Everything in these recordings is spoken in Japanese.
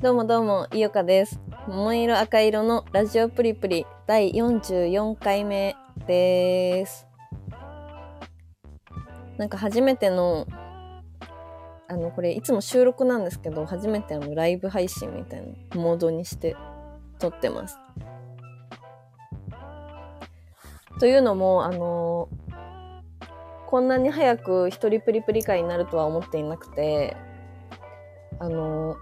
どうもどうも、いよかです。桃色赤色のラジオプリプリ第44回目です。なんか初めての、あの、これいつも収録なんですけど、初めてのライブ配信みたいなモードにして撮ってます。というのも、あの、こんなに早く一人プリプリ会になるとは思っていなくて、あの、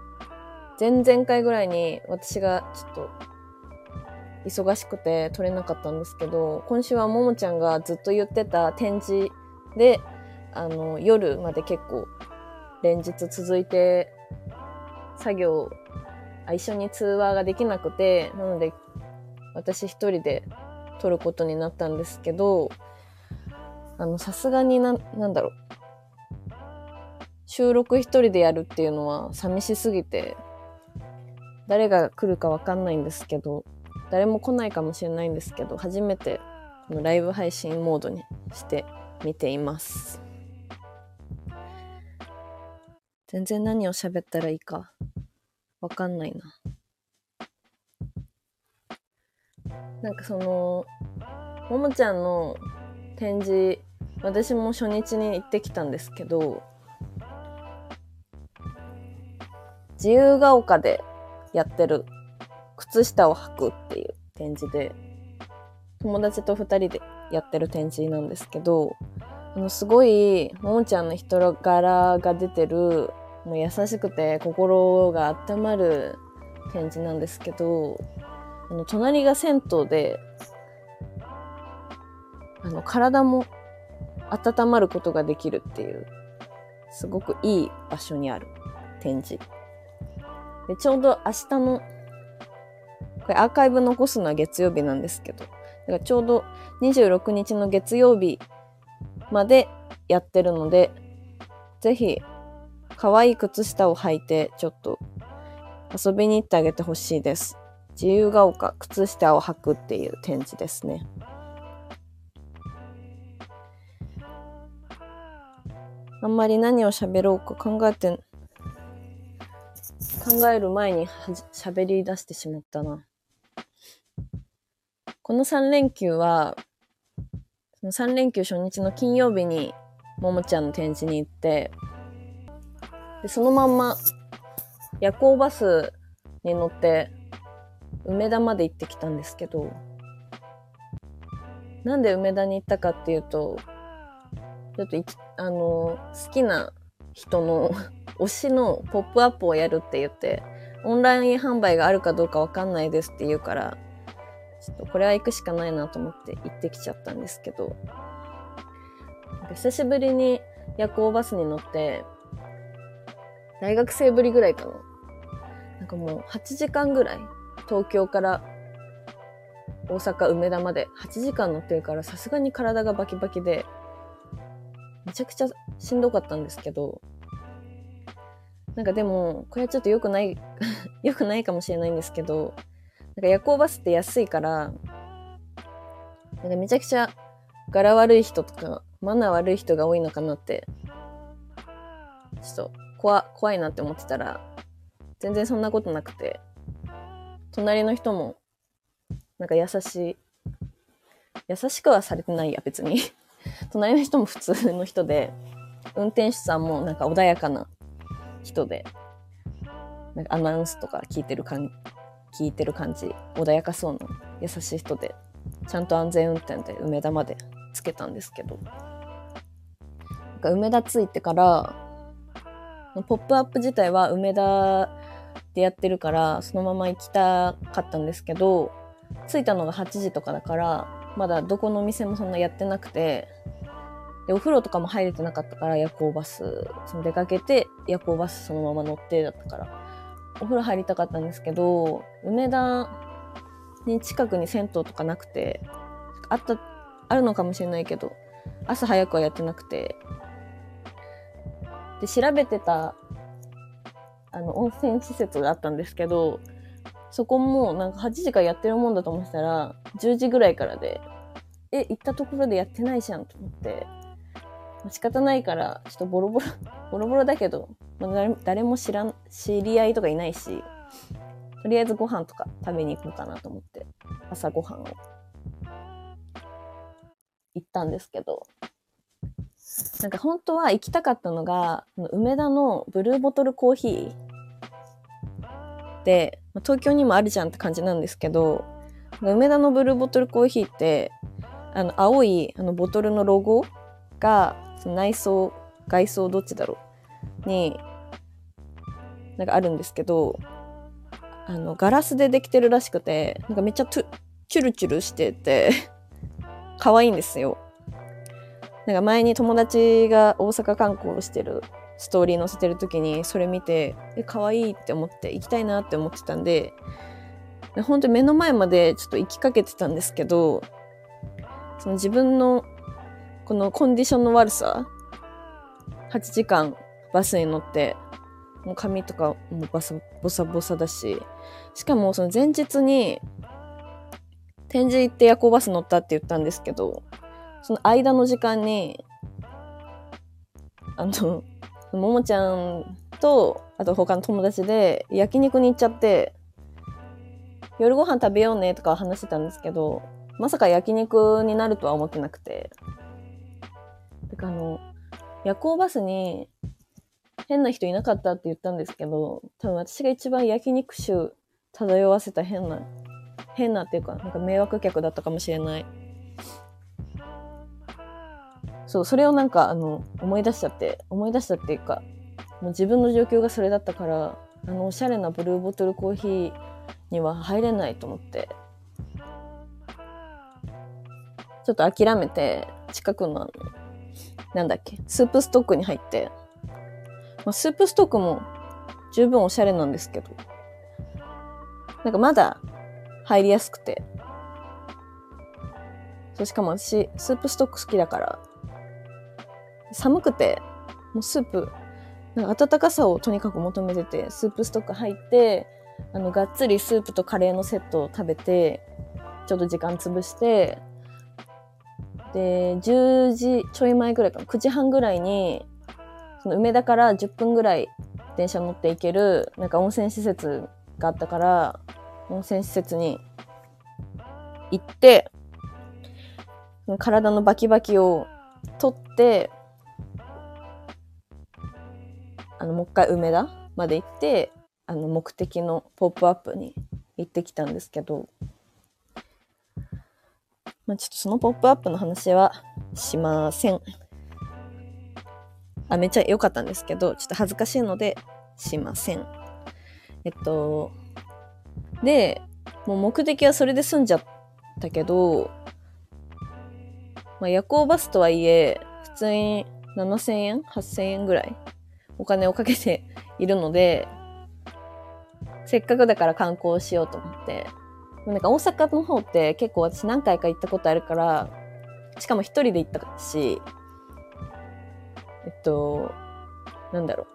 前々回ぐらいに私がちょっと忙しくて撮れなかったんですけど、今週はももちゃんがずっと言ってた展示で、あの、夜まで結構連日続いて作業、あ一緒に通話ができなくて、なので私一人で撮ることになったんですけど、あの、さすがにな、なんだろう。収録一人でやるっていうのは寂しすぎて、誰が来るかわかんないんですけど、誰も来ないかもしれないんですけど、初めてこのライブ配信モードにしてみています。全然何を喋ったらいいかわかんないな。なんかその、ももちゃんの展示、私も初日に行ってきたんですけど、自由が丘でやってる靴下を履くっていう展示で、友達と二人でやってる展示なんですけど、あの、すごい、ももちゃんの人柄が出てる、もう優しくて心が温まる展示なんですけど、あの、隣が銭湯で、あの、体も温まることができるっていう、すごくいい場所にある展示。で、ちょうど明日の、これアーカイブ残すのは月曜日なんですけど、だからちょうど26日の月曜日までやってるので、ぜひ、可愛い靴下を履いて、ちょっと遊びに行ってあげてほしいです。自由が丘靴下を履くっていう展示ですね。あんまり何を喋ろうか考えて考える前に喋り出してしまったな。この3連休は、その3連休初日の金曜日に、ももちゃんの展示に行って、で、そのまんま、夜行バスに乗って、梅田まで行ってきたんですけど、なんで梅田に行ったかっていうと、ちょっと、あの、好きな人の推しのポップアップをやるって言って、オンライン販売があるかどうかわかんないですって言うから、ちょっとこれは行くしかないなと思って行ってきちゃったんですけど、久しぶりに夜行バスに乗って、大学生ぶりぐらいかな。なんかもう8時間ぐらい、東京から大阪梅田まで8時間乗ってるからさすがに体がバキバキで、めちゃくちゃしんどかったんですけど、なんかでも、これはちょっと良くない、良くないかもしれないんですけど、なんか夜行バスって安いから、なんかめちゃくちゃ柄悪い人とか、マナー悪い人が多いのかなって、ちょっと怖、怖いなって思ってたら、全然そんなことなくて、隣の人も、なんか優しい、優しくはされてないや、別に。隣の人も普通の人で、運転手さんもなんか穏やかな人で、なんかアナウンスとか聞いてる感聞いてる感じ、穏やかそうな優しい人で、ちゃんと安全運転で梅田までつけたんですけど、なんか梅田着いてから、ポップアップ自体は梅田でやってるから、そのまま行きたかったんですけど、着いたのが8時とかだから、まだどこのお店もそんなやってなくて、で、お風呂とかも入れてなかったから夜行バス、その出かけて夜行バスそのまま乗ってだったから、お風呂入りたかったんですけど、梅田に近くに銭湯とかなくて、あった、あるのかもしれないけど、朝早くはやってなくて、で、調べてた、あの、温泉施設があったんですけど、そこもなんか8時からやってるもんだと思ってたら、10時ぐらいからで、え、行ったところでやってないじゃんと思って、仕方ないから、ちょっとボロボロ、ボロボロだけど、まあ、誰誰も知らん、知り合いとかいないし、とりあえずご飯とか食べに行こうかなと思って、朝ご飯を。行ったんですけど、なんか本当は行きたかったのが、梅田のブルーボトルコーヒーで、東京にもあるじゃんって感じなんですけど、梅田のブルーボトルコーヒーって、あの、青いあのボトルのロゴが、その内装、外装どっちだろう？に、なんかあるんですけど、あの、ガラスでできてるらしくて、なんかめっちゃチュルチュルしてて、可愛いんですよ。なんか前に友達が大阪観光してるストーリー載せてる時にそれ見て、え、可愛いって思って行きたいなって思ってたんで、で本当に目の前までちょっと行きかけてたんですけど、その自分のこのコンディションの悪さ、8時間バスに乗って、もう髪とかもバサボサボサだし、しかもその前日に展示行って夜行バス乗ったって言ったんですけど、その間の時間に、あの、ももちゃんと、あと他の友達で焼肉に行っちゃって、夜ご飯食べようねとか話してたんですけど、まさか焼肉になるとは思ってなくて。てかあの、夜行バスに変な人いなかったって言ったんですけど、多分私が一番焼肉臭漂わせた変な、変なっていうか、なんか迷惑客だったかもしれない。そう、それをなんかあの、思い出しちゃって、思い出したっていうか、もう自分の状況がそれだったから、あの、おしゃれなブルーボトルコーヒーには入れないと思って、ちょっと諦めて、近くの、なんだっけ、スープストックに入って、まあ、スープストックも十分おしゃれなんですけど、なんかまだ入りやすくて、そうしかも私、スープストック好きだから、寒くて、もうスープ、なんか温かさをとにかく求めてて、スープストック入って、あの、がっつりスープとカレーのセットを食べて、ちょっと時間潰して、で、10時ちょい前ぐらいかな、9時半ぐらいに、その梅田から10分ぐらい電車乗って行ける、なんか温泉施設があったから、温泉施設に行って、体のバキバキを取って、あの、もう一回梅田まで行って、あの、目的のポップアップに行ってきたんですけど、まあ、ちょっとそのポップアップの話はしません。あ、めっちゃ良かったんですけど、ちょっと恥ずかしいのでしません。えっと、で、もう目的はそれで済んじゃったけど、まあ、夜行バスとはいえ、普通に7000円 ?8000 円ぐらいお金をかけているので、せっかくだから観光しようと思って。なんか大阪の方って結構私何回か行ったことあるから、しかも一人で行ったし、えっと、なんだろ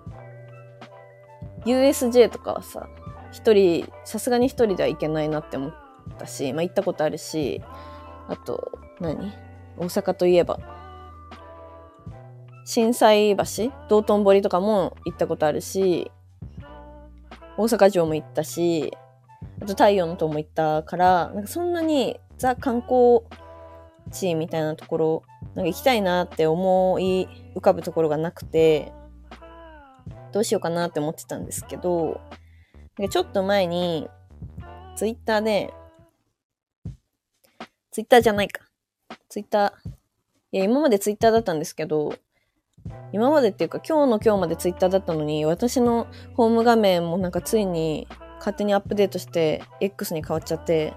う。USJ とかはさ、一人、さすがに一人では行けないなって思ったし、まあ行ったことあるし、あと、何？大阪といえば、震災橋？道頓堀とかも行ったことあるし、大阪城も行ったし、あと太陽の塔も行ったから、なんかそんなにザ観光地みたいなところ、なんか行きたいなって思い浮かぶところがなくて、どうしようかなって思ってたんですけど、なんかちょっと前に、ツイッターで、ツイッターじゃないか。ツイッター、いや、今までツイッターだったんですけど、今までっていうか今日の今日までツイッターだったのに、私のホーム画面もなんかついに勝手にアップデートして X に変わっちゃって、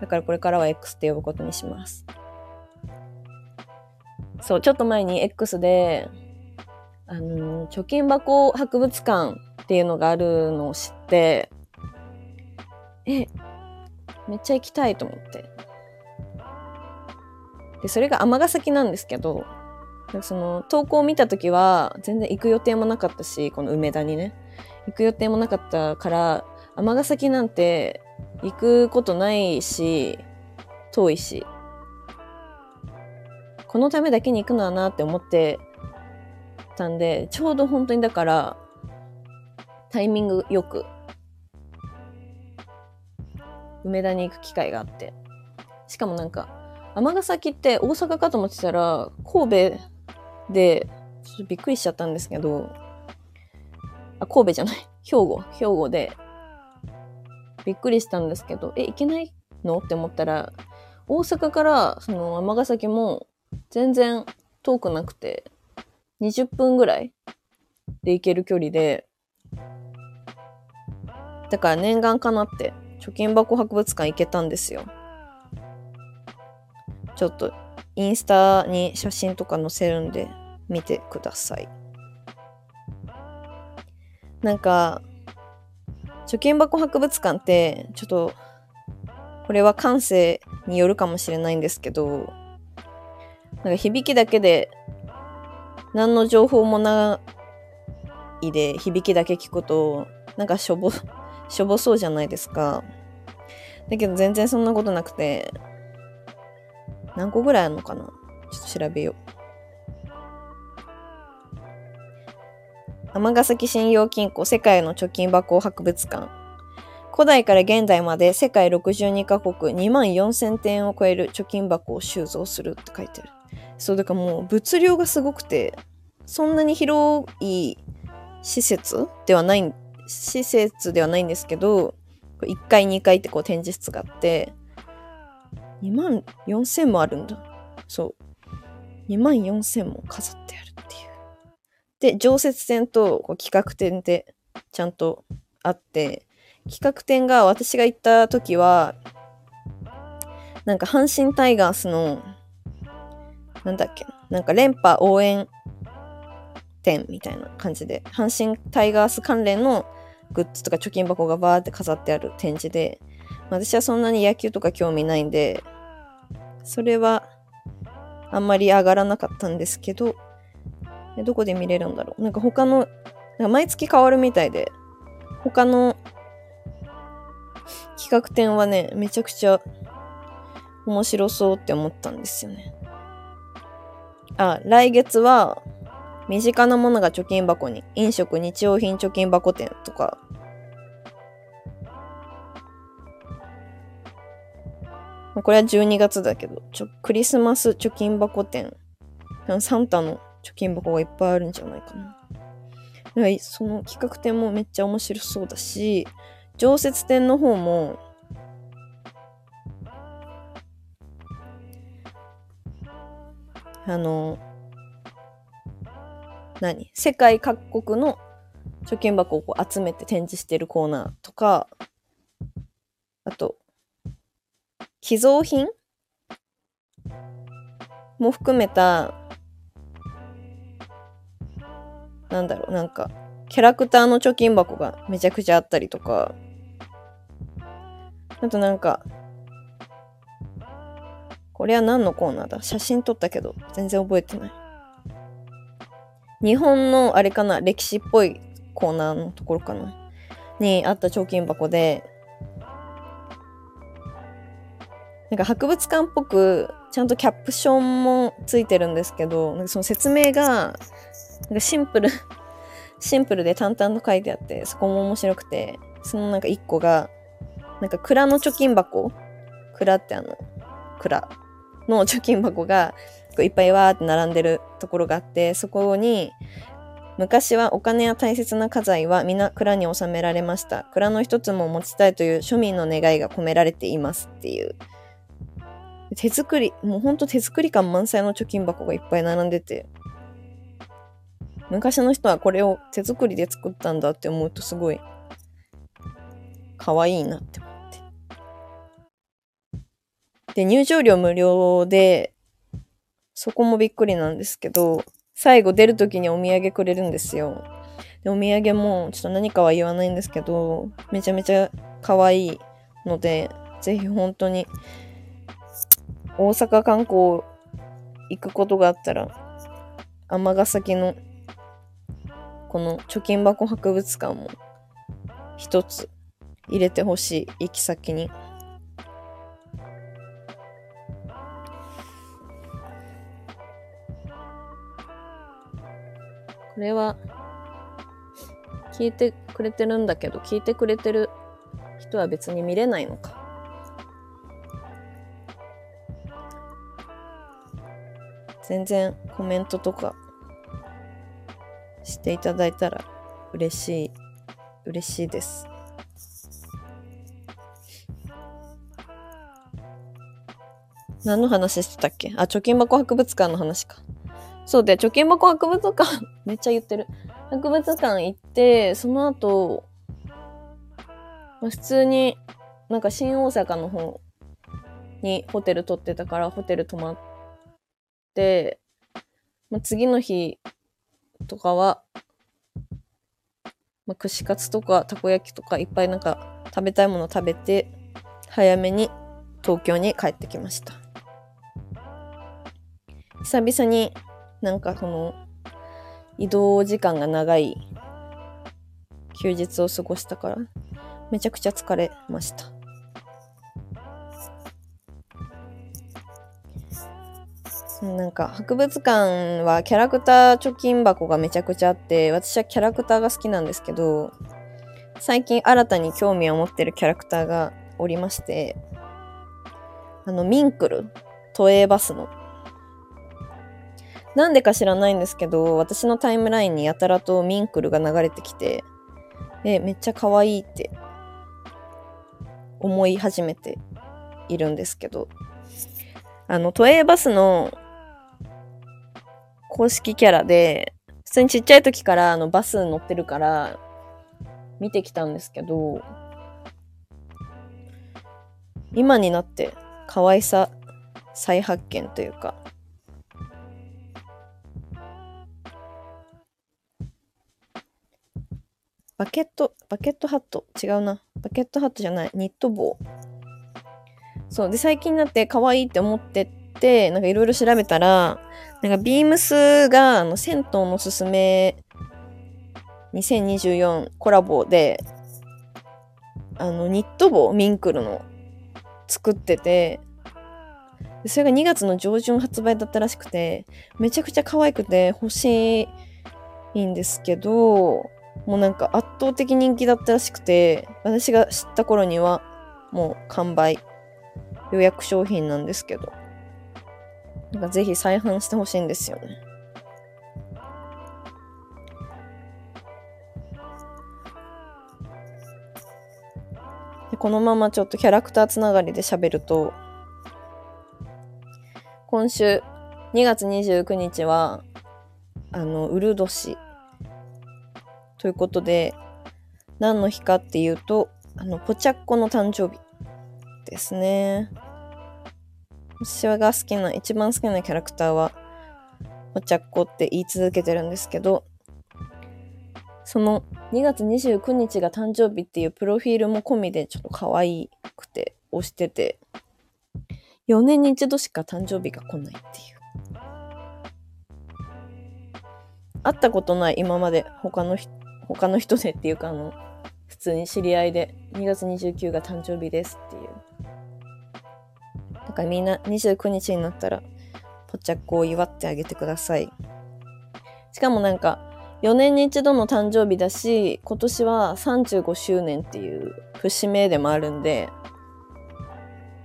だからこれからは X って呼ぶことにします。そう、ちょっと前に X で、あの、貯金箱博物館っていうのがあるのを知って、え、めっちゃ行きたいと思って。で、それが尼崎なんですけど、その投稿を見た時は全然行く予定もなかったし、この梅田にね。行く予定もなかったから、尼崎なんて行くことないし、遠いし。このためだけに行くのはなって思ってたんで、ちょうど本当にだから、タイミングよく梅田に行く機会があって。しかもなんか、尼崎って大阪かと思ってたら、神戸で、ちょっとびっくりしちゃったんですけど、あ、神戸じゃない。兵庫。兵庫で、びっくりしたんですけど、え、行けないの？って思ったら、大阪から、その、尼崎も、全然遠くなくて、20分ぐらいで行ける距離で、だから念願かなって、貯金箱博物館行けたんですよ。ちょっと、インスタに写真とか載せるんで、見てください。なんか、貯金箱博物館って、ちょっと、これは感性によるかもしれないんですけど、なんか響きだけで、何の情報もないで響きだけ聞くと、なんかしょぼ、しょぼそうじゃないですか。だけど全然そんなことなくて、何個ぐらいあるのかな？ちょっと調べよう。尼崎信用金庫世界の貯金箱博物館。古代から現代まで世界62カ国2万4000点を超える貯金箱を収蔵するって書いてある。そう、だからもう物量がすごくて、そんなに広い施設ではない、施設ではないんですけど、1階2階ってこう展示室があって、2万4000もあるんだ。そう。2万4000も飾ってある。で、常設展とこう企画展でちゃんとあって、企画展が私が行った時は、なんか阪神タイガースの、なんだっけ、なんか連覇応援展みたいな感じで、阪神タイガース関連のグッズとか貯金箱がバーって飾ってある展示で、私はそんなに野球とか興味ないんで、それはあんまり上がらなかったんですけど、どこで見れるんだろう？なんか他の、なんか毎月変わるみたいで、他の企画展はね、めちゃくちゃ面白そうって思ったんですよね。あ、来月は、身近なものが貯金箱に、飲食日用品貯金箱店とか、これは12月だけど、ちょクリスマス貯金箱店、サンタの貯金箱がいっぱいあるんじゃないかな。だからその企画展もめっちゃ面白そうだし、常設展の方も、あの、何？世界各国の貯金箱をこう集めて展示してるコーナーとか、あと、寄贈品も含めた、なんだろう、なんか、キャラクターの貯金箱がめちゃくちゃあったりとか、あとなんか、これは何のコーナーだ？写真撮ったけど、全然覚えてない。日本のあれかな？歴史っぽいコーナーのところかな？にあった貯金箱で、なんか博物館っぽく、ちゃんとキャプションもついてるんですけど、なんかその説明が、なんかシンプル、シンプルで淡々と書いてあって、そこも面白くて、そのなんか一個が、なんか蔵の貯金箱蔵ってあの、蔵の貯金箱が、こういっぱいわーって並んでるところがあって、そこに、昔はお金や大切な家財は皆蔵に収められました。蔵の一つも持ちたいという庶民の願いが込められていますっていう。手作り、もうほんと手作り感満載の貯金箱がいっぱい並んでて、昔の人はこれを手作りで作ったんだって思うとすごい可愛いなって思って。で、入場料無料で、そこもびっくりなんですけど、最後出るときにお土産くれるんですよ。で、お土産もちょっと何かは言わないんですけど、めちゃめちゃ可愛いので、ぜひ本当に大阪観光行くことがあったら、尼崎のこの貯金箱博物館も一つ入れてほしい行き先に。これは聞いてくれてるんだけど聞いてくれてる人は別に見れないのか。全然コメントとかしていただいたら嬉しい、嬉しいです。何の話してたっけ？あ、貯金箱博物館の話か。そうで、貯金箱博物館 めっちゃ言ってる。博物館行って、その後、ま、普通に、なんか新大阪の方にホテル取ってたから、ホテル泊まって、まあ、次の日とかは、まあ、串カツとかたこ焼きとかいっぱいなんか食べたいもの食べて、早めに東京に帰ってきました。久々になんかその移動時間が長い休日を過ごしたからめちゃくちゃ疲れました。なんか博物館はキャラクター貯金箱がめちゃくちゃあって私はキャラクターが好きなんですけど最近新たに興味を持ってるキャラクターがおりましてあのミンクル都営バスの。なんでか知らないんですけど、私のタイムラインにやたらとミンクルが流れてきて、え、めっちゃ可愛いって思い始めているんですけど、あの、都営バスの公式キャラで、普通にちっちゃい時からあのバス乗ってるから見てきたんですけど、今になって可愛さ再発見というか、バケット、バケットハット？違うな。バケットハットじゃない。ニット帽。そう。で、最近になって可愛いって思って、なんかいろいろ調べたら、なんかビームスが、あの、銭湯のすすめ2024コラボで、あの、ニット帽、ミンクルの、作ってて、それが2月の上旬発売だったらしくて、めちゃくちゃ可愛くて欲しいんですけど、もうなんか圧倒的人気だったらしくて、私が知った頃にはもう完売。予約商品なんですけど。なんかぜひ再販してほしいんですよね。このままちょっとキャラクターつながりで喋ると、今週2月29日は、あの、ウル年ということで、何の日かっていうと、あの、ポチャッコの誕生日ですね。私が好きな、一番好きなキャラクターは、ポチャッコって言い続けてるんですけど、その2月29日が誕生日っていうプロフィールも込みでちょっと可愛くて押してて、4年に一度しか誕生日が来ないっていう。会ったことない今まで他の人他の人でっていうかあの普通に知り合いで2月29が誕生日ですっていうだからみんな29日になったらポチャッコを祝ってあげてくださいしかもなんか4年に一度の誕生日だし今年は35周年っていう節目でもあるんで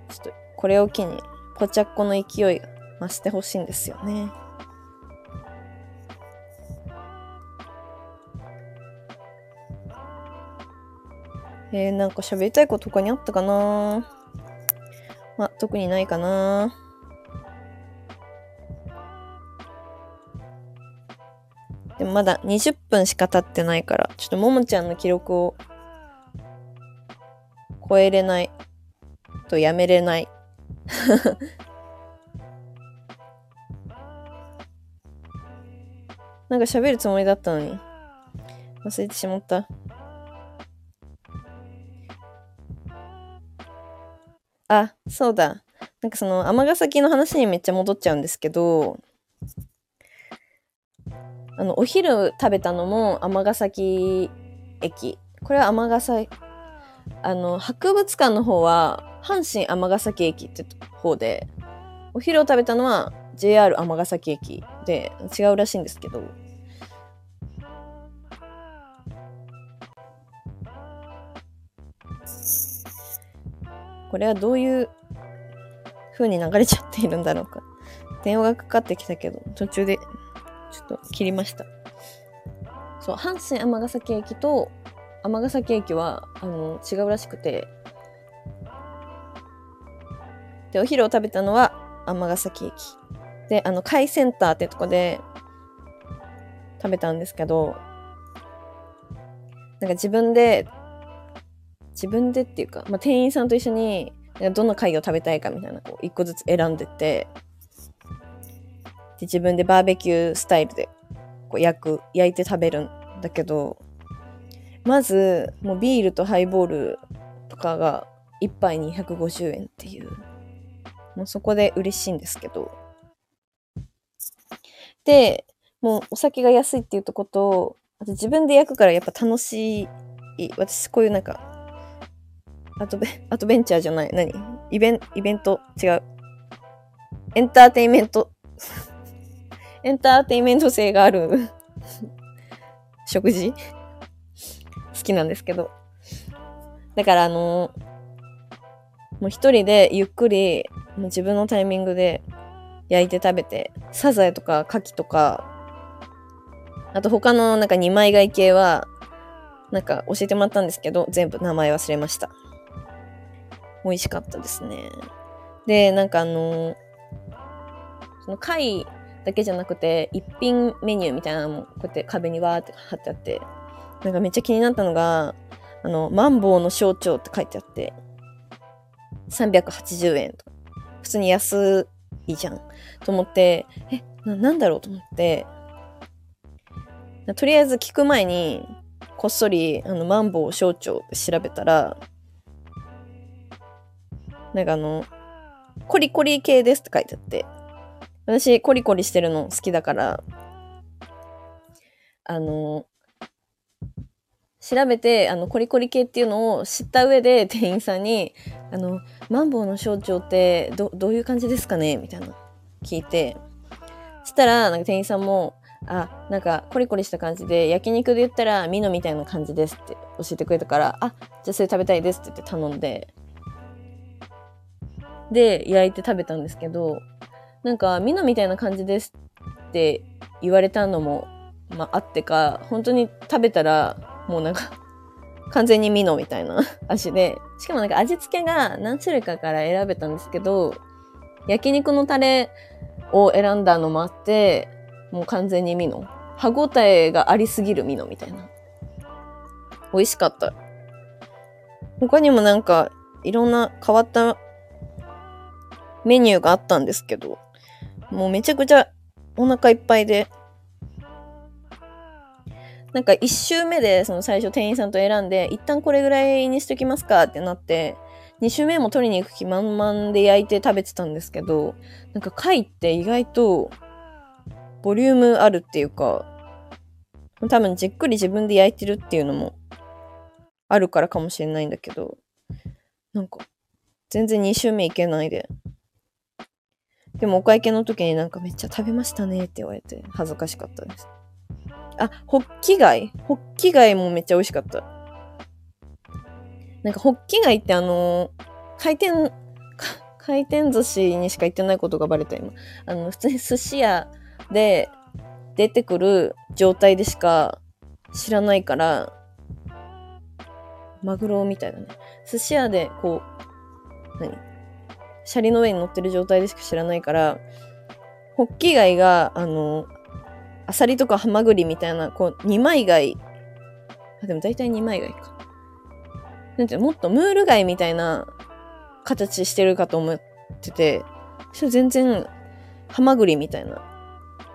ちょっとこれを機にポチャッコの勢いが増してほしいんですよね。えー、なんか喋りたいこと他にあったかなまあ、特にないかなでもまだ20分しか経ってないから、ちょっとももちゃんの記録を超えれないとやめれない。なんか喋るつもりだったのに忘れてしまった。あ、そうだ。なんかその、尼崎の話にめっちゃ戻っちゃうんですけど、あの、お昼食べたのも尼崎駅。これは尼崎、あの、博物館の方は、阪神尼崎駅って方で、お昼を食べたのは JR 尼崎駅で違うらしいんですけど、これはどういう風に流れちゃっているんだろうか電話がかかってきたけど、途中でちょっと切りました。そう、阪神尼崎駅と尼崎駅は、あの、違うらしくて、で、お昼を食べたのは尼崎駅。で、あの、貝センターってとこで食べたんですけど、なんか自分で、自分でっていうか、まあ、店員さんと一緒に、どの貝を食べたいかみたいな、こう、一個ずつ選んでて、で、自分でバーベキュースタイルで、こう、焼く、焼いて食べるんだけど、まず、もうビールとハイボールとかが1杯に150円っていう、もうそこで嬉しいんですけど、で、もうお酒が安いっていうとこと、あと自分で焼くからやっぱ楽しい。私こういうなんか、アドベ アドベンチャーじゃない。何？イベンイベント？違う。エンターテイメント？エンターテイメント性がある 食事？好きなんですけど。だからあのもう一人でゆっくり、もう自分のタイミングで焼いて食べて、サザエとか牡蠣とか、あと他のなんか二枚貝系は、なんか教えてもらったんですけど、全部名前忘れました。美味しかったですね。で、なんかあのその貝だけじゃなくて、一品メニューみたいなのもこうやって壁にわーって貼ってあって、なんかめっちゃ気になったのが、あの、マンボウの象徴って書いてあって、380円とか。普通に安いじゃん。と思って、え、な、なんだろうと思って、とりあえず聞く前に、こっそり、あの、マンボウ象徴って調べたら、なんかあの、コリコリ系ですって書いてあって、私、コリコリしてるの好きだから、あの、調べて、あの、コリコリ系っていうのを知った上で店員さんに、あの、マンボウの象徴ってど、どういう感じですかね？みたいな聞いて、そしたら、なんか店員さんも、あ、なんかコリコリした感じで、焼肉で言ったらミノみたいな感じですって教えてくれたから、あ、じゃあそれ食べたいですって言って頼んで、で、焼いて食べたんですけど、なんか、ミノみたいな感じですって言われたのも、まあ、あってか、本当に食べたら、もうなんか 完全にミノみたいな 味で、しかもなんか味付けが何種類かから選べたんですけど、焼肉のタレを選んだのもあって、もう完全にミノ。歯ごたえがありすぎるミノみたいな。美味しかった。他にもなんか、いろんな変わったメニューがあったんですけど、もうめちゃくちゃお腹いっぱいで、なんか一周目でその最初店員さんと選んで、一旦これぐらいにしときますかってなって、二周目も取りに行く気満々で焼いて食べてたんですけど、なんか貝って意外とボリュームあるっていうか、多分じっくり自分で焼いてるっていうのもあるからかもしれないんだけど、なんか全然2周目いけないで、でもお会計の時になんかめっちゃ食べましたねって言われて恥ずかしかったです。あ、ホッキ貝？ホッキ貝もめっちゃ美味しかった。なんかホッキ貝ってあのー、回転、回転寿司にしか行ってないことがバレた今。あの、普通に寿司屋で出てくる状態でしか知らないから、マグロみたいだね。寿司屋でこう、何？シャリの上に乗ってる状態でしか知らないから、ホッキ貝が、あの、アサリとかハマグリみたいな、こう、二枚貝。あ、でも大体二枚貝か。なんてもっとムール貝みたいな形してるかと思ってて、それ全然、ハマグリみたいな、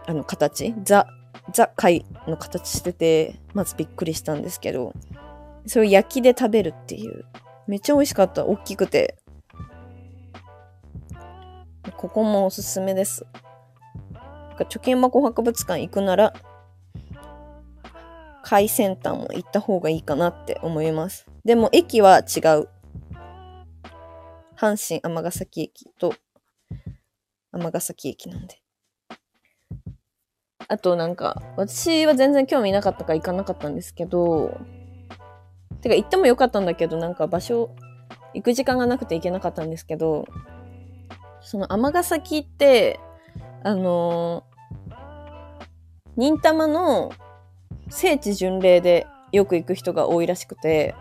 あの、形ザ、ザ貝の形してて、まずびっくりしたんですけど、それを焼きで食べるっていう。めっちゃ美味しかった。大きくて。ここもおすすめです。貯金箱博物館行くなら、海鮮端も行った方がいいかなって思います。でも駅は違う。阪神尼崎駅と尼崎駅なんで。あとなんか、私は全然興味なかったから行かなかったんですけど、てか行ってもよかったんだけど、なんか場所、行く時間がなくて行けなかったんですけど、その尼崎って、あのー、忍たまの聖地巡礼でよく行く人が多いらしくて、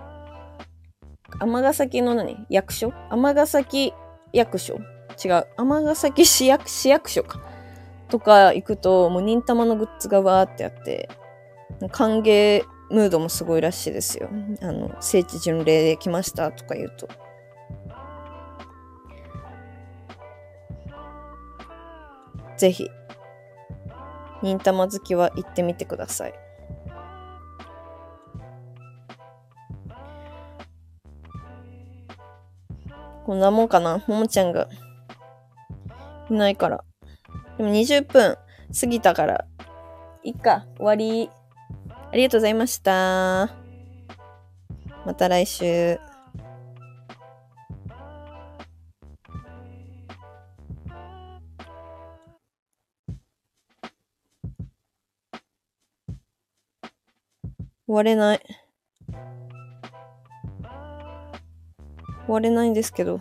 尼崎の何？役所？尼崎役所？違う。尼崎市役市役所か。とか行くと、もう忍たまのグッズがわーってあって、歓迎ムードもすごいらしいですよ。あの、聖地巡礼で来ましたとか言うと。ぜひ、忍たま好きは行ってみてください。こんなもんかな？ももちゃんがいないから。でも20分過ぎたから、いっか、終わり。ありがとうございました。また来週。終われない。終われないんですけど。